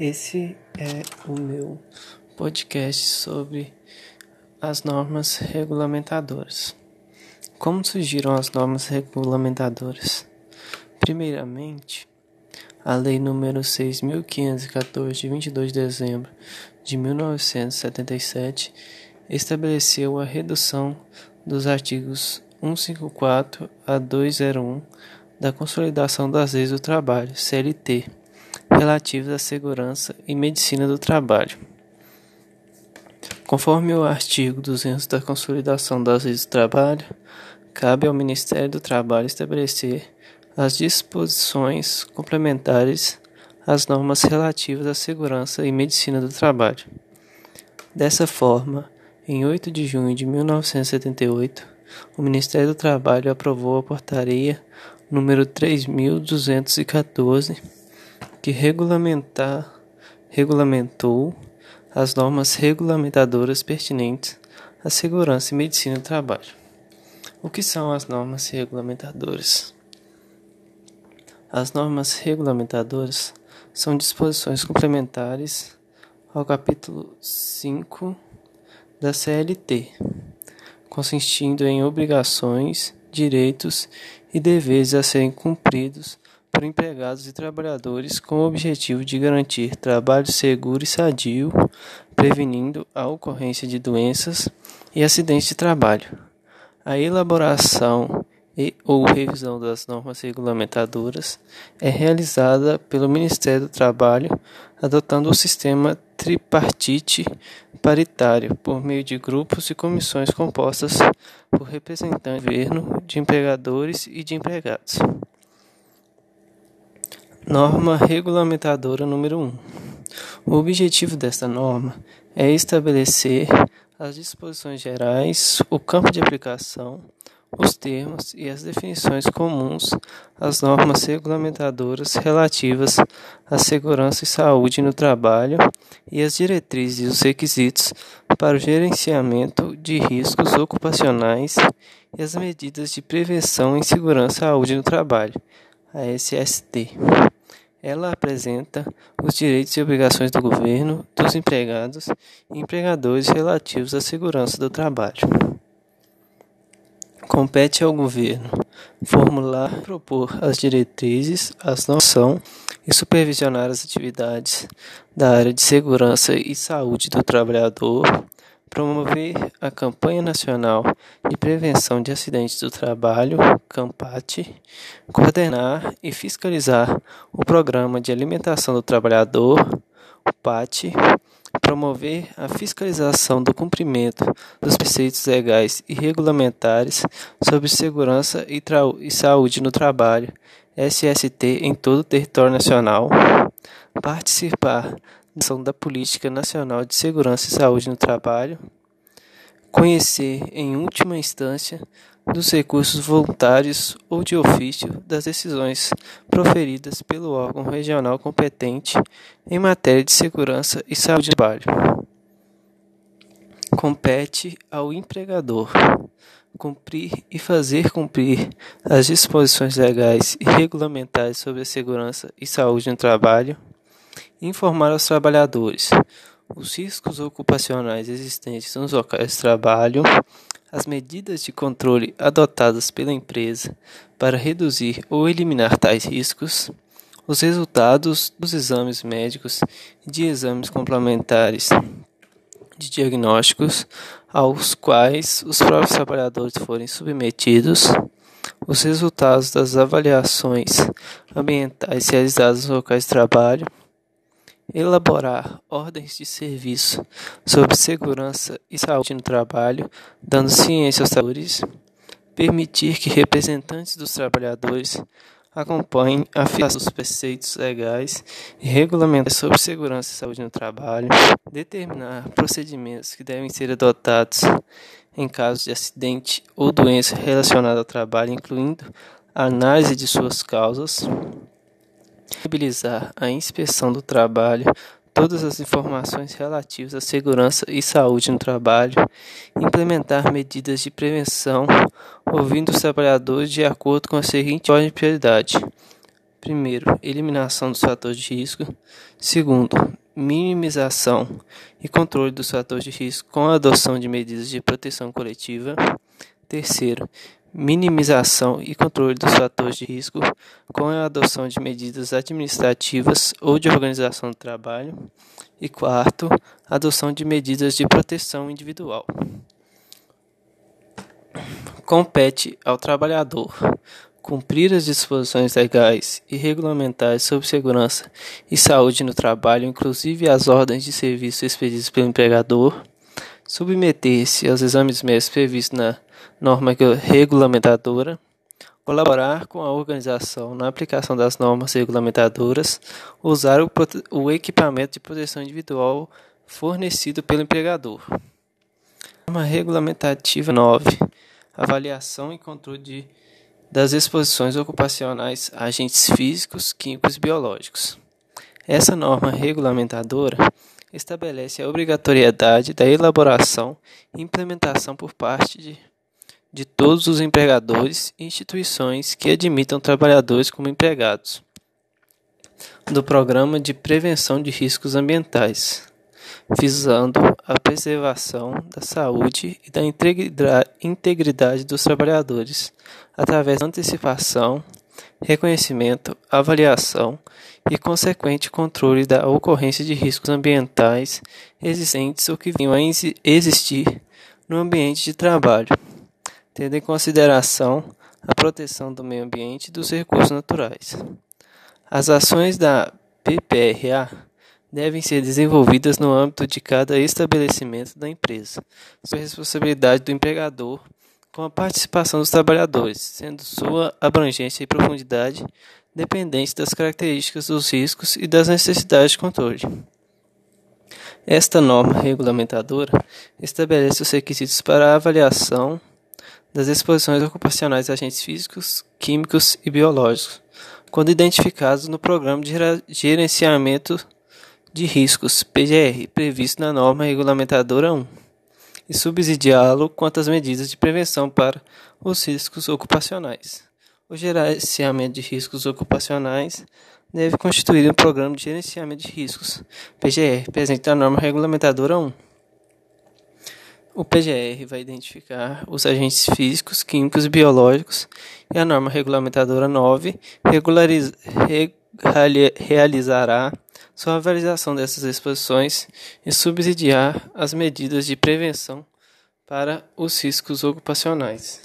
Esse é o meu podcast sobre as normas regulamentadoras. Como surgiram as normas regulamentadoras? Primeiramente, a Lei número 6.514, de 22 de dezembro de 1977, estabeleceu a redução dos artigos 154 a 201 da Consolidação das Leis do Trabalho, CLT, relativas à segurança e medicina do trabalho. Conforme o artigo 200 da Consolidação das Leis do Trabalho, cabe ao Ministério do Trabalho estabelecer as disposições complementares às normas relativas à segurança e medicina do trabalho. Dessa forma, em 8 de junho de 1978, o Ministério do Trabalho aprovou a portaria número 3214 que regulamentar, regulamentou as normas regulamentadoras pertinentes à segurança e medicina do trabalho. O que são as normas regulamentadoras? As normas regulamentadoras são disposições complementares ao capítulo 5 da CLT, consistindo em obrigações, direitos e deveres a serem cumpridos por empregados e trabalhadores com o objetivo de garantir trabalho seguro e sadio, prevenindo a ocorrência de doenças e acidentes de trabalho. A elaboração e ou revisão das normas regulamentadoras é realizada pelo Ministério do Trabalho, adotando o sistema tripartite paritário por meio de grupos e comissões compostas por representantes do governo, de empregadores e de empregados. Norma regulamentadora número 1. O objetivo desta norma é estabelecer as disposições gerais, o campo de aplicação, os termos e as definições comuns às normas regulamentadoras relativas à segurança e saúde no trabalho e as diretrizes e os requisitos para o gerenciamento de riscos ocupacionais e as medidas de prevenção em segurança e saúde no trabalho, a SST. Ela apresenta os direitos e obrigações do governo, dos empregados e empregadores relativos à segurança do trabalho. Compete ao governo formular e propor as diretrizes, as noção e supervisionar as atividades da área de segurança e saúde do trabalhador, promover a campanha nacional de prevenção de acidentes do trabalho, CAMPAT, coordenar e fiscalizar o programa de alimentação do trabalhador, o PAT, promover a fiscalização do cumprimento dos preceitos legais e regulamentares sobre segurança e, e saúde no trabalho, SST, em todo o território nacional, participar da Política Nacional de Segurança e Saúde no Trabalho, conhecer, em última instância, dos recursos voluntários ou de ofício das decisões proferidas pelo órgão regional competente em matéria de segurança e saúde do trabalho. Compete ao empregador cumprir e fazer cumprir as disposições legais e regulamentares sobre a segurança e saúde no trabalho informar aos trabalhadores. Os riscos ocupacionais existentes nos locais de trabalho, as medidas de controle adotadas pela empresa para reduzir ou eliminar tais riscos, os resultados dos exames médicos e de exames complementares de diagnósticos aos quais os próprios trabalhadores forem submetidos, os resultados das avaliações ambientais realizadas nos locais de trabalho, elaborar ordens de serviço sobre segurança e saúde no trabalho, dando ciência aos trabalhadores, permitir que representantes dos trabalhadores acompanhem a fixação dos preceitos legais e regulamentos sobre segurança e saúde no trabalho, determinar procedimentos que devem ser adotados em caso de acidente ou doença relacionada ao trabalho, incluindo análise de suas causas, disponibilizar a inspeção do trabalho, todas as informações relativas à segurança e saúde no trabalho, implementar medidas de prevenção, ouvindo os trabalhadores de acordo com a seguinte ordem de prioridade: Primeiro, eliminação dos fatores de risco. Segundo, minimização e controle dos fatores de risco com a adoção de medidas de proteção coletiva. Terceiro, minimização e controle dos fatores de risco com a adoção de medidas administrativas ou de organização do trabalho. E quarto, adoção de medidas de proteção individual. Compete ao trabalhador cumprir as disposições legais e regulamentares sobre segurança e saúde no trabalho, inclusive as ordens de serviço expedidas pelo empregador, submeter-se aos exames médicos previstos na norma regulamentadora, colaborar com a organização na aplicação das normas regulamentadoras, usar o, o equipamento de proteção individual fornecido pelo empregador. Norma regulamentativa 9. Avaliação e controle de, das exposições ocupacionais a agentes físicos, químicos e biológicos. Essa norma regulamentadora estabelece a obrigatoriedade da elaboração e implementação por parte de de todos os empregadores e instituições que admitam trabalhadores como empregados, do Programa de Prevenção de Riscos Ambientais, visando a preservação da saúde e da integridade dos trabalhadores, através da antecipação, reconhecimento, avaliação e consequente controle da ocorrência de riscos ambientais existentes ou que venham a existir no ambiente de trabalho tendo em consideração a proteção do meio ambiente e dos recursos naturais. As ações da PPRA devem ser desenvolvidas no âmbito de cada estabelecimento da empresa, sob responsabilidade do empregador, com a participação dos trabalhadores, sendo sua abrangência e profundidade dependentes das características dos riscos e das necessidades de controle. Esta norma regulamentadora estabelece os requisitos para a avaliação das exposições ocupacionais de agentes físicos, químicos e biológicos, quando identificados no Programa de Gerenciamento de Riscos, PGR, previsto na norma regulamentadora 1, e subsidiá-lo quanto às medidas de prevenção para os riscos ocupacionais. O gerenciamento de riscos ocupacionais deve constituir um programa de gerenciamento de riscos, PGR, presente na norma regulamentadora 1. O PGR vai identificar os agentes físicos, químicos e biológicos e a norma regulamentadora 9 regulariz, re, realizará sua avaliação dessas exposições e subsidiar as medidas de prevenção para os riscos ocupacionais.